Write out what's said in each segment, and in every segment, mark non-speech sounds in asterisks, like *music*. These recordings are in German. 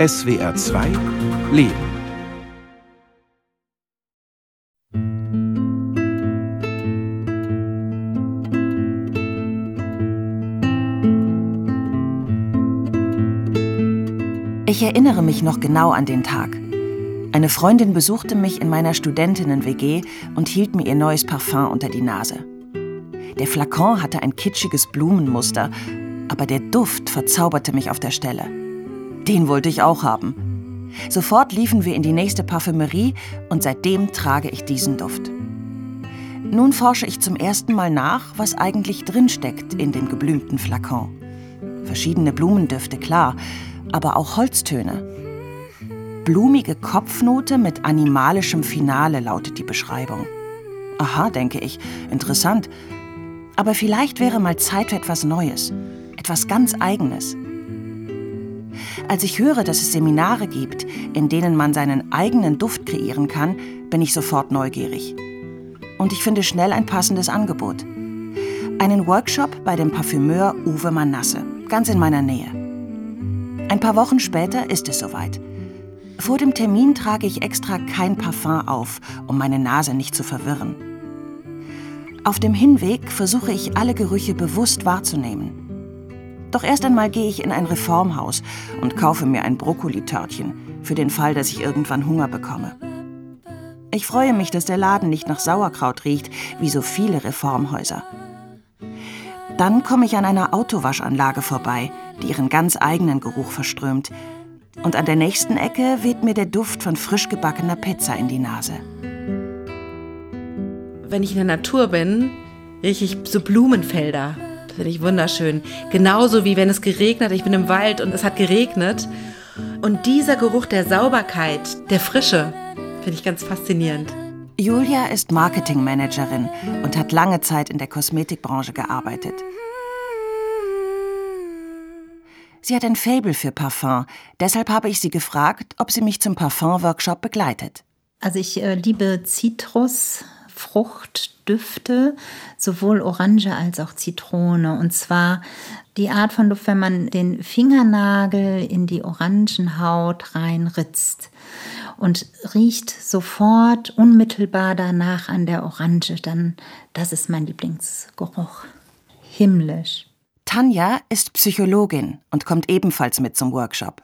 SWR 2 Leben. Ich erinnere mich noch genau an den Tag. Eine Freundin besuchte mich in meiner Studentinnen-WG und hielt mir ihr neues Parfum unter die Nase. Der Flakon hatte ein kitschiges Blumenmuster, aber der Duft verzauberte mich auf der Stelle. Den wollte ich auch haben. Sofort liefen wir in die nächste Parfümerie und seitdem trage ich diesen Duft. Nun forsche ich zum ersten Mal nach, was eigentlich drinsteckt in dem geblümten Flakon. Verschiedene Blumendüfte, klar, aber auch Holztöne. Blumige Kopfnote mit animalischem Finale lautet die Beschreibung. Aha, denke ich, interessant. Aber vielleicht wäre mal Zeit für etwas Neues, etwas ganz Eigenes. Als ich höre, dass es Seminare gibt, in denen man seinen eigenen Duft kreieren kann, bin ich sofort neugierig. Und ich finde schnell ein passendes Angebot. Einen Workshop bei dem Parfümeur Uwe Manasse, ganz in meiner Nähe. Ein paar Wochen später ist es soweit. Vor dem Termin trage ich extra kein Parfum auf, um meine Nase nicht zu verwirren. Auf dem Hinweg versuche ich alle Gerüche bewusst wahrzunehmen. Doch erst einmal gehe ich in ein Reformhaus und kaufe mir ein Brokkolitörtchen, für den Fall, dass ich irgendwann Hunger bekomme. Ich freue mich, dass der Laden nicht nach Sauerkraut riecht, wie so viele Reformhäuser. Dann komme ich an einer Autowaschanlage vorbei, die ihren ganz eigenen Geruch verströmt, und an der nächsten Ecke weht mir der Duft von frisch gebackener Pizza in die Nase. Wenn ich in der Natur bin, rieche ich so Blumenfelder. Das finde ich wunderschön. Genauso wie wenn es geregnet. Ich bin im Wald und es hat geregnet. Und dieser Geruch der Sauberkeit, der Frische, finde ich ganz faszinierend. Julia ist Marketingmanagerin und hat lange Zeit in der Kosmetikbranche gearbeitet. Sie hat ein Faible für Parfum. Deshalb habe ich sie gefragt, ob sie mich zum Parfum-Workshop begleitet. Also ich äh, liebe Zitrus, Fruchtdüfte, sowohl Orange als auch Zitrone. Und zwar die Art von Duft, wenn man den Fingernagel in die Orangenhaut reinritzt und riecht sofort unmittelbar danach an der Orange, dann das ist mein Lieblingsgeruch. Himmlisch. Tanja ist Psychologin und kommt ebenfalls mit zum Workshop.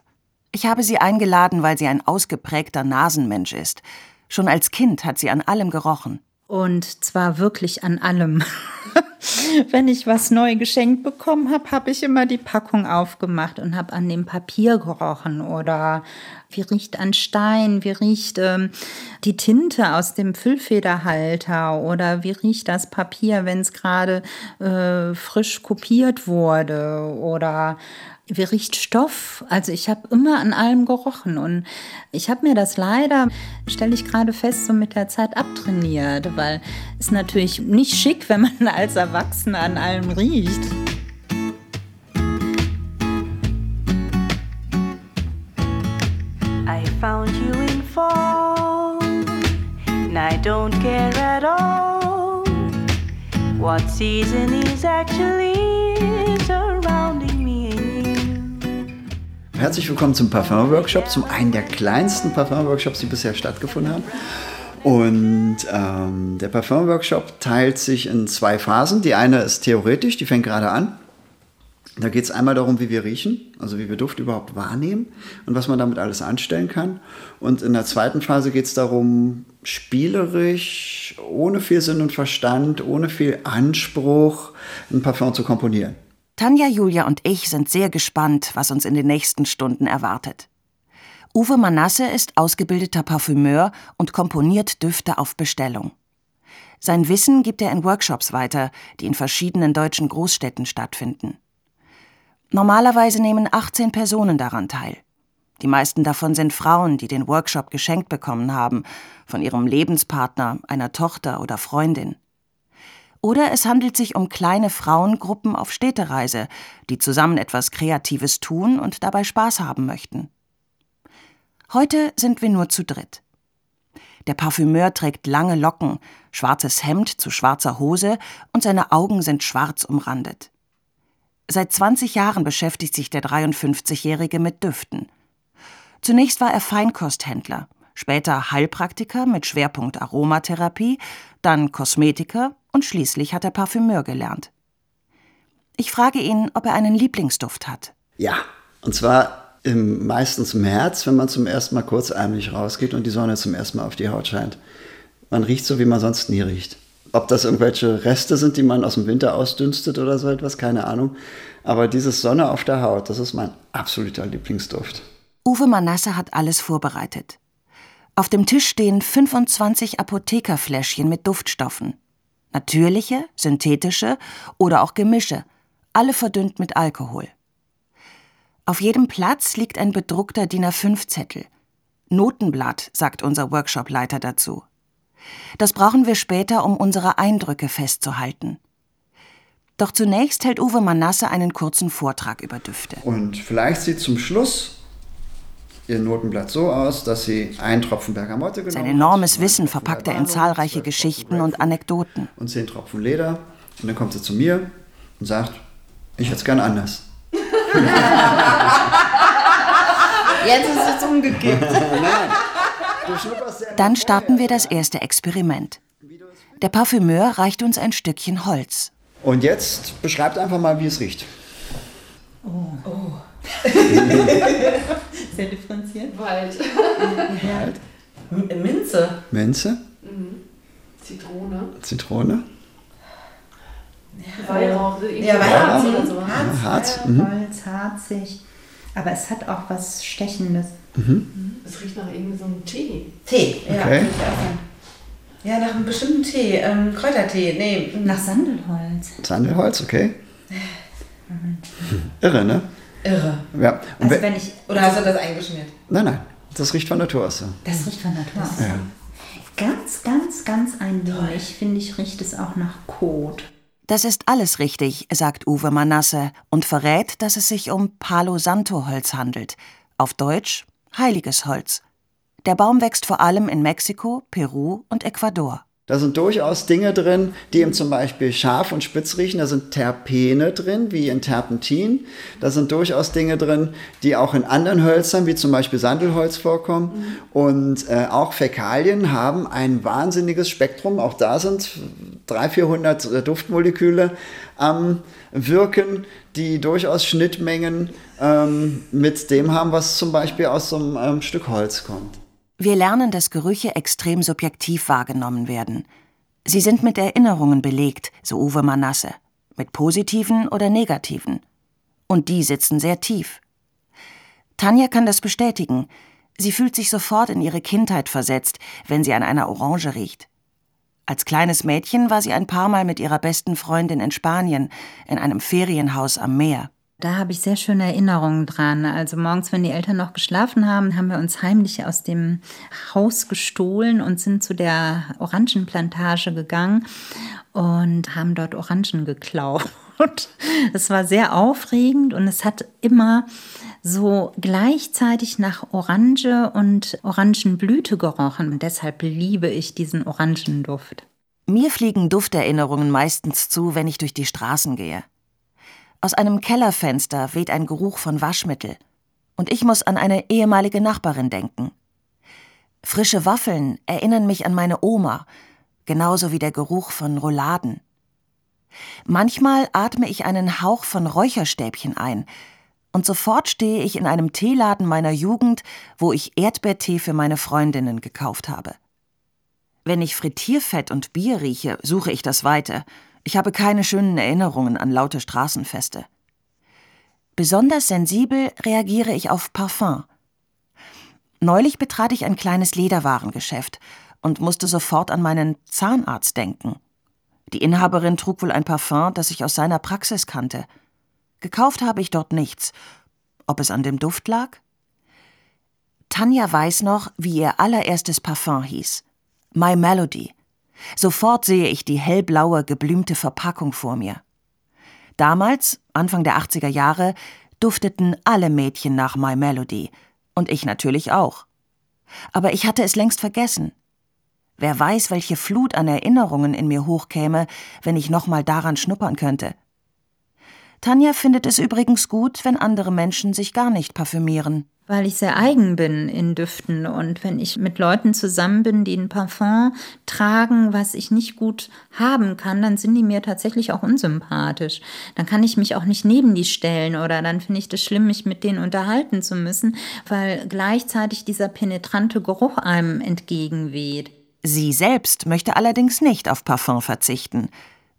Ich habe sie eingeladen, weil sie ein ausgeprägter Nasenmensch ist. Schon als Kind hat sie an allem gerochen. Und zwar wirklich an allem. *laughs* Wenn ich was neu geschenkt bekommen habe, habe ich immer die Packung aufgemacht und habe an dem Papier gerochen. Oder wie riecht ein Stein, wie riecht ähm, die Tinte aus dem Füllfederhalter? Oder wie riecht das Papier, wenn es gerade äh, frisch kopiert wurde? Oder wie riecht Stoff? Also ich habe immer an allem gerochen und ich habe mir das leider, stelle ich gerade fest, so mit der Zeit abtrainiert, weil es natürlich nicht schick, wenn man *laughs* als Erwachsener an allem riecht. I found you in fall, and I don't care at all what season is actually surrounding Herzlich willkommen zum Parfum-Workshop, zum einen der kleinsten Parfum-Workshops, die bisher stattgefunden haben. Und ähm, der Parfum-Workshop teilt sich in zwei Phasen. Die eine ist theoretisch, die fängt gerade an. Da geht es einmal darum, wie wir riechen, also wie wir Duft überhaupt wahrnehmen und was man damit alles anstellen kann. Und in der zweiten Phase geht es darum, spielerisch, ohne viel Sinn und Verstand, ohne viel Anspruch, ein Parfum zu komponieren. Tanja, Julia und ich sind sehr gespannt, was uns in den nächsten Stunden erwartet. Uwe Manasse ist ausgebildeter Parfümeur und komponiert Düfte auf Bestellung. Sein Wissen gibt er in Workshops weiter, die in verschiedenen deutschen Großstädten stattfinden. Normalerweise nehmen 18 Personen daran teil. Die meisten davon sind Frauen, die den Workshop geschenkt bekommen haben, von ihrem Lebenspartner, einer Tochter oder Freundin. Oder es handelt sich um kleine Frauengruppen auf Städtereise, die zusammen etwas Kreatives tun und dabei Spaß haben möchten. Heute sind wir nur zu dritt. Der Parfümeur trägt lange Locken, schwarzes Hemd zu schwarzer Hose und seine Augen sind schwarz umrandet. Seit 20 Jahren beschäftigt sich der 53-Jährige mit Düften. Zunächst war er Feinkosthändler, später Heilpraktiker mit Schwerpunkt Aromatherapie, dann Kosmetiker und schließlich hat er Parfümeur gelernt. Ich frage ihn, ob er einen Lieblingsduft hat. Ja, und zwar im, meistens März, wenn man zum ersten Mal kurzärmlich rausgeht und die Sonne zum ersten Mal auf die Haut scheint. Man riecht so, wie man sonst nie riecht. Ob das irgendwelche Reste sind, die man aus dem Winter ausdünstet oder so etwas, keine Ahnung. Aber dieses Sonne auf der Haut, das ist mein absoluter Lieblingsduft. Uwe Manasse hat alles vorbereitet. Auf dem Tisch stehen 25 Apothekerfläschchen mit Duftstoffen. Natürliche, synthetische oder auch Gemische, alle verdünnt mit Alkohol. Auf jedem Platz liegt ein bedruckter DIN A5-Zettel. Notenblatt, sagt unser Workshopleiter dazu. Das brauchen wir später, um unsere Eindrücke festzuhalten. Doch zunächst hält Uwe Manasse einen kurzen Vortrag über Düfte. Und vielleicht sieht zum Schluss Ihr Notenblatt so aus, dass Sie einen Tropfen Bergamotte genommen Sein enormes Wissen verpackt er in zahlreiche Geschichten und Anekdoten. Und zehn Tropfen Leder. Und dann kommt sie zu mir und sagt, ich hätte es gern anders. Jetzt ist es umgekippt. *laughs* Dann starten wir das erste Experiment. Der Parfümeur reicht uns ein Stückchen Holz. Und jetzt beschreibt einfach mal, wie es riecht. *laughs* *laughs* Sehr differenziert. Wald. M- Minze. Minze, Zitrone. Zitrone, Weihrauch. irgendwie Ja, Weihrauch Harz oder so. ja, Harz. Mhm. Holz, harzig. Aber es hat auch was Stechendes. Es riecht nach irgendwie so einem Tee. Tee. Ja, Okay. ja, nach einem bestimmten Tee. Ähm, Kräutertee. Nee. Nach Sandelholz. Sandelholz, okay. Irre, ne? Irre. Ja. Und Also we- wenn ich. Oder hast du das eingeschmiert? nein, nein, das riecht von Natur aus so. Das riecht von Natur aus. Ja. Ganz, ganz, ganz ein wenig, finde ich, riecht es auch nach Kot. Das ist alles richtig, sagt Uwe Manasse und verrät, dass es sich um Palo Santo Holz handelt. Auf Deutsch heiliges Holz. Der Baum wächst vor allem in Mexiko, Peru und Ecuador. Da sind durchaus Dinge drin, die eben zum Beispiel scharf und spitz riechen. Da sind Terpene drin, wie in Terpentin. Da sind durchaus Dinge drin, die auch in anderen Hölzern, wie zum Beispiel Sandelholz vorkommen. Und äh, auch Fäkalien haben ein wahnsinniges Spektrum. Auch da sind 300, 400 äh, Duftmoleküle am Wirken, die durchaus Schnittmengen ähm, mit dem haben, was zum Beispiel aus so einem ähm, Stück Holz kommt. Wir lernen, dass Gerüche extrem subjektiv wahrgenommen werden. Sie sind mit Erinnerungen belegt, so Uwe Manasse, mit positiven oder negativen. Und die sitzen sehr tief. Tanja kann das bestätigen. Sie fühlt sich sofort in ihre Kindheit versetzt, wenn sie an einer Orange riecht. Als kleines Mädchen war sie ein paar Mal mit ihrer besten Freundin in Spanien, in einem Ferienhaus am Meer. Da habe ich sehr schöne Erinnerungen dran. Also morgens, wenn die Eltern noch geschlafen haben, haben wir uns heimlich aus dem Haus gestohlen und sind zu der Orangenplantage gegangen und haben dort Orangen geklaut. *laughs* Es war sehr aufregend und es hat immer so gleichzeitig nach Orange und Orangenblüte gerochen. Und deshalb liebe ich diesen Orangenduft. Mir fliegen Dufterinnerungen meistens zu, wenn ich durch die Straßen gehe. Aus einem Kellerfenster weht ein Geruch von Waschmittel. Und ich muss an eine ehemalige Nachbarin denken. Frische Waffeln erinnern mich an meine Oma, genauso wie der Geruch von Rouladen. Manchmal atme ich einen Hauch von Räucherstäbchen ein, und sofort stehe ich in einem Teeladen meiner Jugend, wo ich Erdbeertee für meine Freundinnen gekauft habe. Wenn ich Frittierfett und Bier rieche, suche ich das Weite. Ich habe keine schönen Erinnerungen an laute Straßenfeste. Besonders sensibel reagiere ich auf Parfum. Neulich betrat ich ein kleines Lederwarengeschäft und musste sofort an meinen Zahnarzt denken. Die Inhaberin trug wohl ein Parfum, das ich aus seiner Praxis kannte. Gekauft habe ich dort nichts. Ob es an dem Duft lag? Tanja weiß noch, wie ihr allererstes Parfum hieß. My Melody. Sofort sehe ich die hellblaue, geblümte Verpackung vor mir. Damals, Anfang der 80er Jahre, dufteten alle Mädchen nach My Melody. Und ich natürlich auch. Aber ich hatte es längst vergessen. Wer weiß, welche Flut an Erinnerungen in mir hochkäme, wenn ich nochmal daran schnuppern könnte. Tanja findet es übrigens gut, wenn andere Menschen sich gar nicht parfümieren. Weil ich sehr eigen bin in Düften. Und wenn ich mit Leuten zusammen bin, die ein Parfum tragen, was ich nicht gut haben kann, dann sind die mir tatsächlich auch unsympathisch. Dann kann ich mich auch nicht neben die stellen oder dann finde ich das schlimm, mich mit denen unterhalten zu müssen, weil gleichzeitig dieser penetrante Geruch einem entgegenweht. Sie selbst möchte allerdings nicht auf Parfum verzichten.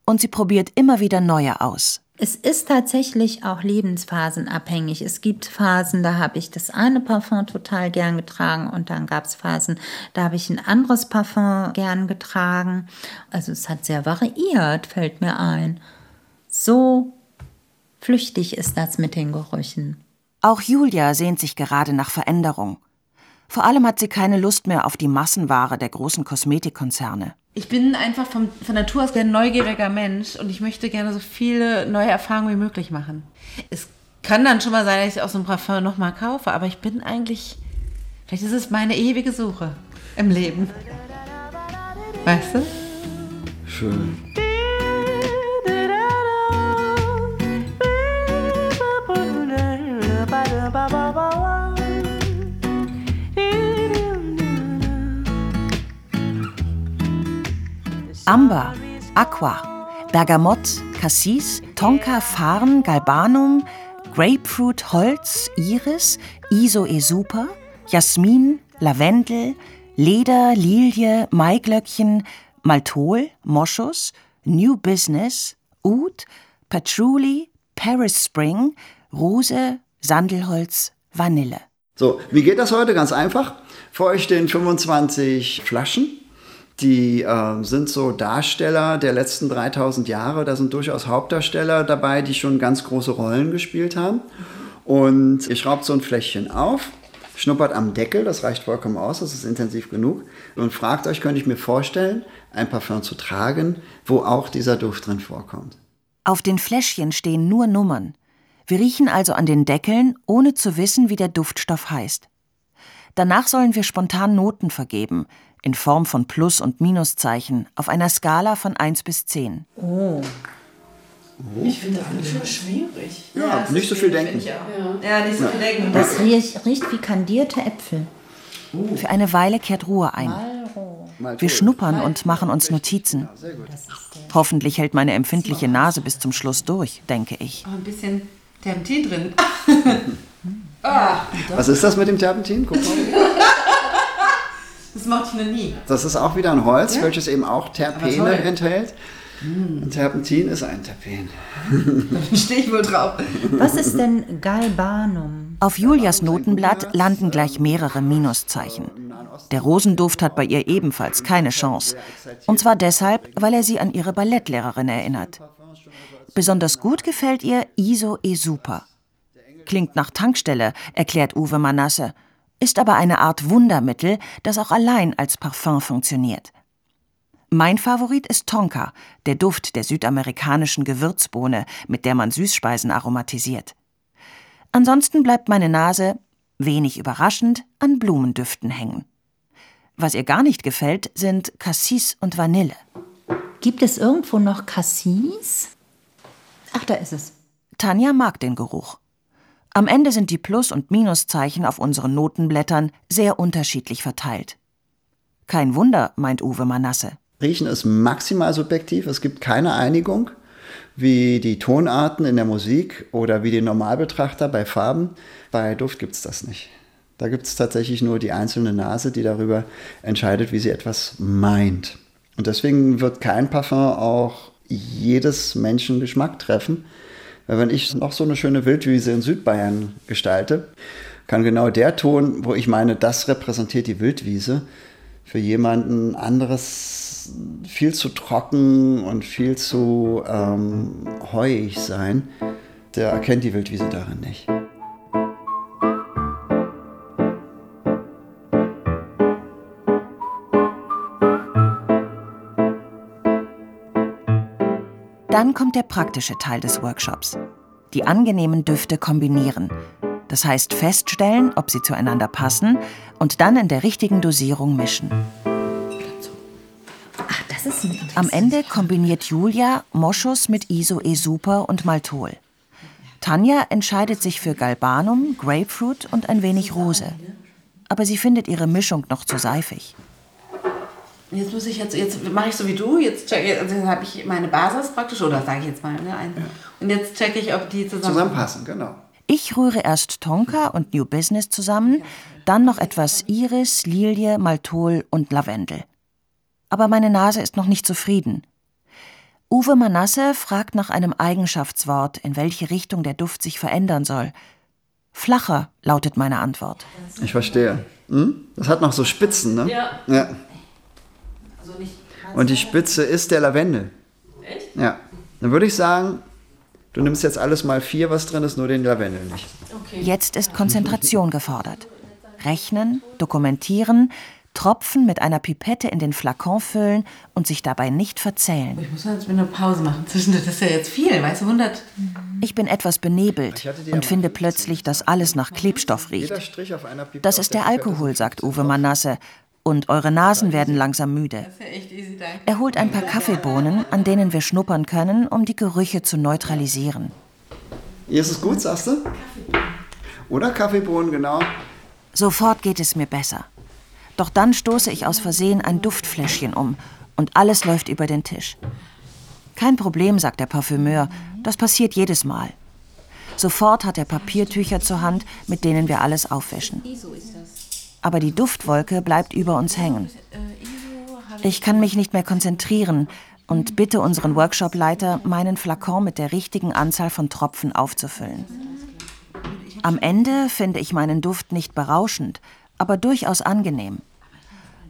Und sie probiert immer wieder neue aus. Es ist tatsächlich auch lebensphasenabhängig. Es gibt Phasen, da habe ich das eine Parfum total gern getragen und dann gab es Phasen, da habe ich ein anderes Parfum gern getragen. Also es hat sehr variiert, fällt mir ein. So flüchtig ist das mit den Gerüchen. Auch Julia sehnt sich gerade nach Veränderung. Vor allem hat sie keine Lust mehr auf die Massenware der großen Kosmetikkonzerne. Ich bin einfach vom, von Natur aus ein neugieriger Mensch und ich möchte gerne so viele neue Erfahrungen wie möglich machen. Es kann dann schon mal sein, dass ich aus so einem Parfum nochmal kaufe, aber ich bin eigentlich, vielleicht ist es meine ewige Suche im Leben. Weißt du? Schön. Amber, Aqua, Bergamott, Cassis, Tonka, Farn, Galbanum, Grapefruit, Holz, Iris, Isoe Super, Jasmin, Lavendel, Leder, Lilie, Maiglöckchen, Maltol, Moschus, New Business, Oud, Patchouli, Paris Spring, Rose, Sandelholz, Vanille. So, wie geht das heute? Ganz einfach. Vor euch stehen 25 Flaschen. Die äh, sind so Darsteller der letzten 3000 Jahre. Da sind durchaus Hauptdarsteller dabei, die schon ganz große Rollen gespielt haben. Und ihr schraubt so ein Fläschchen auf, schnuppert am Deckel, das reicht vollkommen aus, das ist intensiv genug. Und fragt euch, könnte ich mir vorstellen, ein Parfum zu tragen, wo auch dieser Duft drin vorkommt. Auf den Fläschchen stehen nur Nummern. Wir riechen also an den Deckeln, ohne zu wissen, wie der Duftstoff heißt. Danach sollen wir spontan Noten vergeben, in Form von Plus- und Minuszeichen, auf einer Skala von 1 bis 10. Oh. Ich finde das ganz schön schwierig. Ja, nicht so viel denken. Ja, nicht so viel denken. Das riecht, wie kandierte Äpfel. Für eine Weile kehrt Ruhe ein. Wir schnuppern und machen uns Notizen. Hoffentlich hält meine empfindliche Nase bis zum Schluss durch, denke ich. Oh, ein bisschen Terpentin drin. *laughs* Was ist das mit dem Terpentin? Guck mal. *laughs* Das mochte ich noch nie. Das ist auch wieder ein Holz, welches eben auch Terpene enthält. Und Terpentin ist ein Terpen. *laughs* Da stehe ich wohl drauf. Was ist denn Galbanum? Auf Julias Notenblatt landen gleich mehrere Minuszeichen. Der Rosenduft hat bei ihr ebenfalls keine Chance. Und zwar deshalb, weil er sie an ihre Ballettlehrerin erinnert. Besonders gut gefällt ihr Iso E Super. Klingt nach Tankstelle, erklärt Uwe Manasse, ist aber eine Art Wundermittel, das auch allein als Parfum funktioniert. Mein Favorit ist Tonka, der Duft der südamerikanischen Gewürzbohne, mit der man Süßspeisen aromatisiert. Ansonsten bleibt meine Nase, wenig überraschend, an Blumendüften hängen. Was ihr gar nicht gefällt, sind Cassis und Vanille. Gibt es irgendwo noch Cassis? Ach, da ist es. Tanja mag den Geruch. Am Ende sind die Plus- und Minuszeichen auf unseren Notenblättern sehr unterschiedlich verteilt. Kein Wunder, meint Uwe Manasse. Riechen ist maximal subjektiv. Es gibt keine Einigung, wie die Tonarten in der Musik oder wie die Normalbetrachter bei Farben. Bei Duft gibt es das nicht. Da gibt es tatsächlich nur die einzelne Nase, die darüber entscheidet, wie sie etwas meint. Und deswegen wird kein Parfum auch jedes Menschen Geschmack treffen. Weil wenn ich noch so eine schöne Wildwiese in Südbayern gestalte, kann genau der Ton, wo ich meine, das repräsentiert die Wildwiese, für jemanden anderes viel zu trocken und viel zu ähm, heuig sein. Der erkennt die Wildwiese darin nicht. Dann kommt der praktische Teil des Workshops. Die angenehmen Düfte kombinieren. Das heißt feststellen, ob sie zueinander passen und dann in der richtigen Dosierung mischen. Ach, das ist ein Am Ende kombiniert Julia Moschus mit Iso E Super und Maltol. Tanja entscheidet sich für Galbanum, Grapefruit und ein wenig Rose. Aber sie findet ihre Mischung noch zu seifig. Jetzt muss ich jetzt, jetzt mache ich so wie du, jetzt check also jetzt habe ich meine Basis praktisch, oder sage ich jetzt mal, ne, ein, und jetzt checke ich, ob die zusammen... Zusammenpassen, genau. Ich rühre erst Tonka und New Business zusammen, dann noch etwas Iris, Lilie, Maltol und Lavendel. Aber meine Nase ist noch nicht zufrieden. Uwe Manasse fragt nach einem Eigenschaftswort, in welche Richtung der Duft sich verändern soll. Flacher lautet meine Antwort. Ich verstehe. Hm? Das hat noch so Spitzen, ne? Ja. ja. Also nicht Und die Spitze ist der Lavendel. Echt? Ja. Dann würde ich sagen, du nimmst jetzt alles mal vier, was drin ist, nur den Lavendel nicht. Okay. Jetzt ist Konzentration gefordert. Rechnen, dokumentieren, Tropfen mit einer Pipette in den Flakon füllen und sich dabei nicht verzählen. Ich muss jetzt mir eine Pause machen zwischendurch, das ist ja jetzt viel, weißt du, 100... Ich bin etwas benebelt und finde plötzlich, dass alles nach Klebstoff riecht. Das ist der Alkohol, sagt Uwe Manasse. Und eure Nasen werden langsam müde. Er holt ein paar Kaffeebohnen, an denen wir schnuppern können, um die Gerüche zu neutralisieren. Hier ist es gut, sagst du? Oder Kaffeebohnen, genau. Sofort geht es mir besser. Doch dann stoße ich aus Versehen ein Duftfläschchen um und alles läuft über den Tisch. Kein Problem, sagt der Parfümeur, das passiert jedes Mal. Sofort hat er Papiertücher zur Hand, mit denen wir alles aufwischen. Aber die Duftwolke bleibt über uns hängen. Ich kann mich nicht mehr konzentrieren und bitte unseren Workshopleiter, meinen Flakon mit der richtigen Anzahl von Tropfen aufzufüllen. Am Ende finde ich meinen Duft nicht berauschend, aber durchaus angenehm.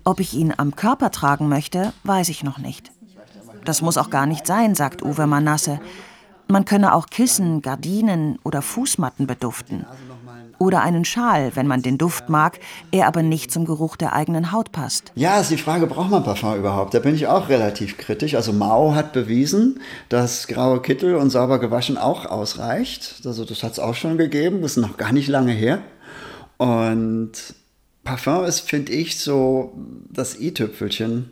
Ob ich ihn am Körper tragen möchte, weiß ich noch nicht. Das muss auch gar nicht sein, sagt Uwe Manasse. Man könne auch Kissen, Gardinen oder Fußmatten beduften. Oder einen Schal, wenn man den Duft mag, er aber nicht zum Geruch der eigenen Haut passt. Ja, ist die Frage, braucht man Parfum überhaupt? Da bin ich auch relativ kritisch. Also Mao hat bewiesen, dass graue Kittel und sauber gewaschen auch ausreicht. Also das hat es auch schon gegeben, das ist noch gar nicht lange her. Und Parfum ist, finde ich, so das i-Tüpfelchen.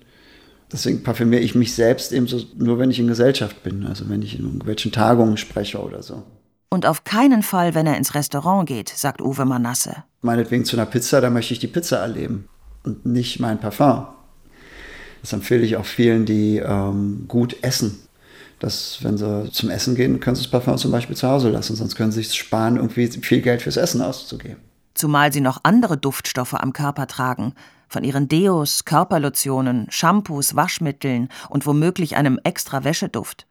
Deswegen parfümiere ich mich selbst eben so, nur wenn ich in Gesellschaft bin. Also wenn ich in irgendwelchen Tagungen spreche oder so. Und auf keinen Fall, wenn er ins Restaurant geht, sagt Uwe Manasse. Meinetwegen zu einer Pizza, da möchte ich die Pizza erleben und nicht mein Parfum. Das empfehle ich auch vielen, die ähm, gut essen. Dass, wenn sie zum Essen gehen, können sie das Parfum zum Beispiel zu Hause lassen, sonst können sie sich sparen, irgendwie viel Geld fürs Essen auszugeben. Zumal sie noch andere Duftstoffe am Körper tragen. Von ihren Deos, Körperlotionen, Shampoos, Waschmitteln und womöglich einem extra Wäscheduft.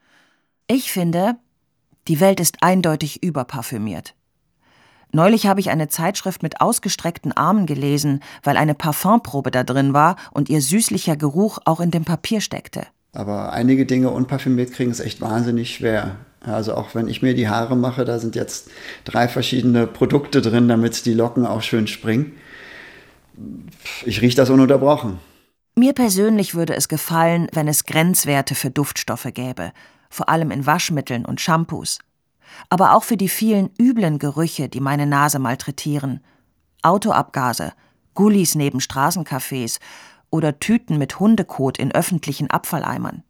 Ich finde, die Welt ist eindeutig überparfümiert. Neulich habe ich eine Zeitschrift mit ausgestreckten Armen gelesen, weil eine Parfumprobe da drin war und ihr süßlicher Geruch auch in dem Papier steckte. Aber einige Dinge unparfümiert kriegen ist echt wahnsinnig schwer. Also auch wenn ich mir die Haare mache, da sind jetzt drei verschiedene Produkte drin, damit die Locken auch schön springen. Ich rieche das ununterbrochen. Mir persönlich würde es gefallen, wenn es Grenzwerte für Duftstoffe gäbe, vor allem in Waschmitteln und Shampoos. Aber auch für die vielen üblen Gerüche, die meine Nase malträtieren. Autoabgase, Gullis neben Straßencafés oder Tüten mit Hundekot in öffentlichen Abfalleimern.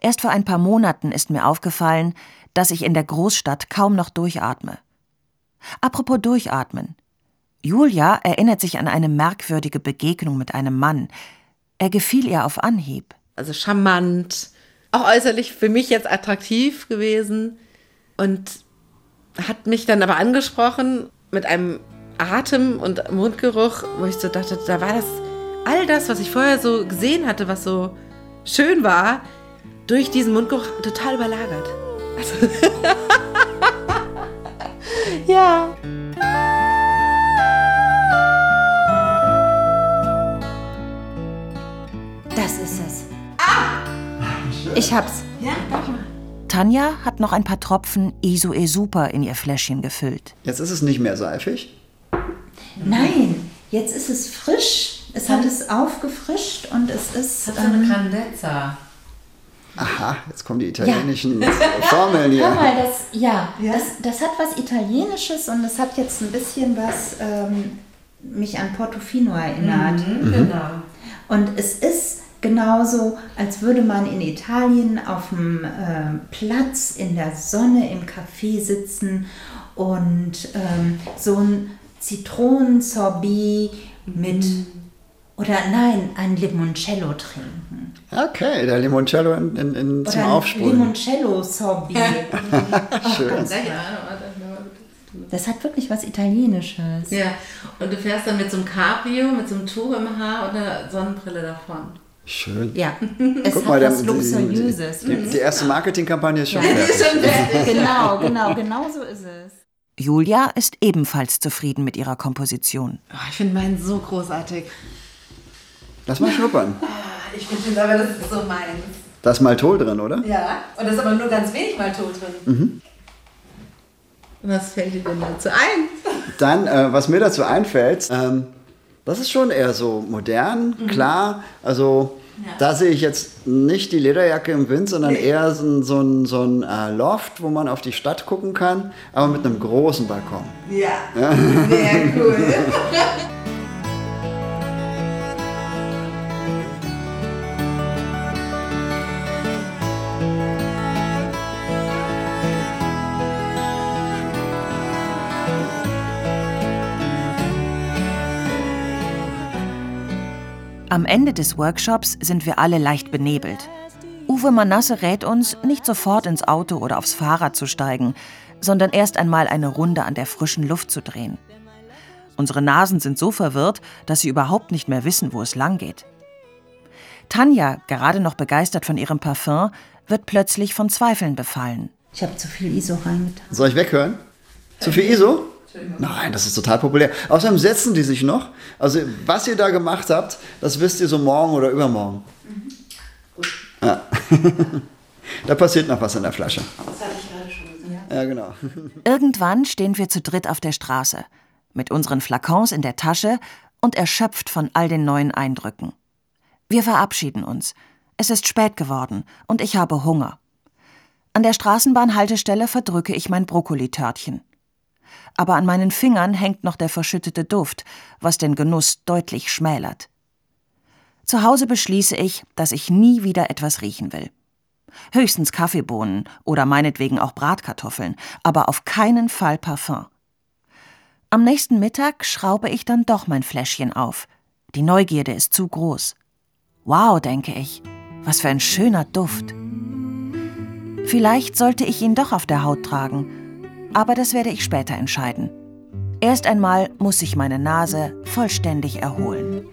Erst vor ein paar Monaten ist mir aufgefallen, dass ich in der Großstadt kaum noch durchatme. Apropos Durchatmen. Julia erinnert sich an eine merkwürdige Begegnung mit einem Mann. Er gefiel ihr auf Anhieb. Also charmant, auch äußerlich für mich jetzt attraktiv gewesen und hat mich dann aber angesprochen mit einem Atem und Mundgeruch, wo ich so dachte, da war das all das, was ich vorher so gesehen hatte, was so schön war, durch diesen Mundgeruch total überlagert. Also *laughs* ja. Ich hab's. Tanja hat noch ein paar Tropfen Isoe Super in ihr Fläschchen gefüllt. Jetzt ist es nicht mehr seifig. Nein, jetzt ist es frisch. Es hat es aufgefrischt und es ist. ähm, Grandezza. Aha, jetzt kommen die italienischen *laughs* Formeln Hör hier. mal, das, ja, Das, das hat was Italienisches und es hat jetzt ein bisschen was ähm, mich an Portofino erinnert. Genau. Und es ist genauso, als würde man in Italien auf dem äh, Platz in der Sonne im Café sitzen und ähm, so ein Zitronensorbet mit oder nein, ein Limoncello trinken. Okay, der Limoncello in, in, in zum Aufsprühen. Limoncello-Sorbet. *laughs* Schön. Das hat wirklich was Italienisches. Ja, und du fährst dann mit so einem Cabrio, mit so einem Tuch im Haar und einer Sonnenbrille davon. Schön. Ja, *laughs* es Guck hat mal, der, was Luxuriöses. die, die, die erste Marketingkampagne ist schon fertig. *laughs* genau, genau, genau so ist es. Julia ist ebenfalls zufrieden mit ihrer Komposition. Oh, ich finde meinen so großartig. Lass mal schnuppern. Ich finde aber, das ist so meins. Da ist Maltol drin, oder? Ja, und da ist aber nur ganz wenig Maltod drin. Was fällt dir denn dazu ein? Dann, äh, was mir dazu einfällt, ähm, das ist schon eher so modern, klar. Also da sehe ich jetzt nicht die Lederjacke im Wind, sondern eher so ein, so ein, so ein äh, Loft, wo man auf die Stadt gucken kann, aber mit einem großen Balkon. Ja, sehr cool. *laughs* Am Ende des Workshops sind wir alle leicht benebelt. Uwe Manasse rät uns, nicht sofort ins Auto oder aufs Fahrrad zu steigen, sondern erst einmal eine Runde an der frischen Luft zu drehen. Unsere Nasen sind so verwirrt, dass sie überhaupt nicht mehr wissen, wo es lang geht. Tanja, gerade noch begeistert von ihrem Parfum, wird plötzlich von Zweifeln befallen. Ich habe zu viel ISO reingetan. Soll ich weghören? Zu viel ISO? Nein, das ist total populär. Außerdem setzen die sich noch. Also, was ihr da gemacht habt, das wisst ihr so morgen oder übermorgen. Ja. *laughs* da passiert noch was in der Flasche. Das hatte ich gerade schon gesagt. Ja, genau. *laughs* Irgendwann stehen wir zu dritt auf der Straße, mit unseren Flakons in der Tasche und erschöpft von all den neuen Eindrücken. Wir verabschieden uns. Es ist spät geworden und ich habe Hunger. An der Straßenbahnhaltestelle verdrücke ich mein Brokkolitörtchen. Aber an meinen Fingern hängt noch der verschüttete Duft, was den Genuss deutlich schmälert. Zu Hause beschließe ich, dass ich nie wieder etwas riechen will. Höchstens Kaffeebohnen oder meinetwegen auch Bratkartoffeln, aber auf keinen Fall Parfum. Am nächsten Mittag schraube ich dann doch mein Fläschchen auf. Die Neugierde ist zu groß. Wow, denke ich, was für ein schöner Duft. Vielleicht sollte ich ihn doch auf der Haut tragen, aber das werde ich später entscheiden. Erst einmal muss sich meine Nase vollständig erholen.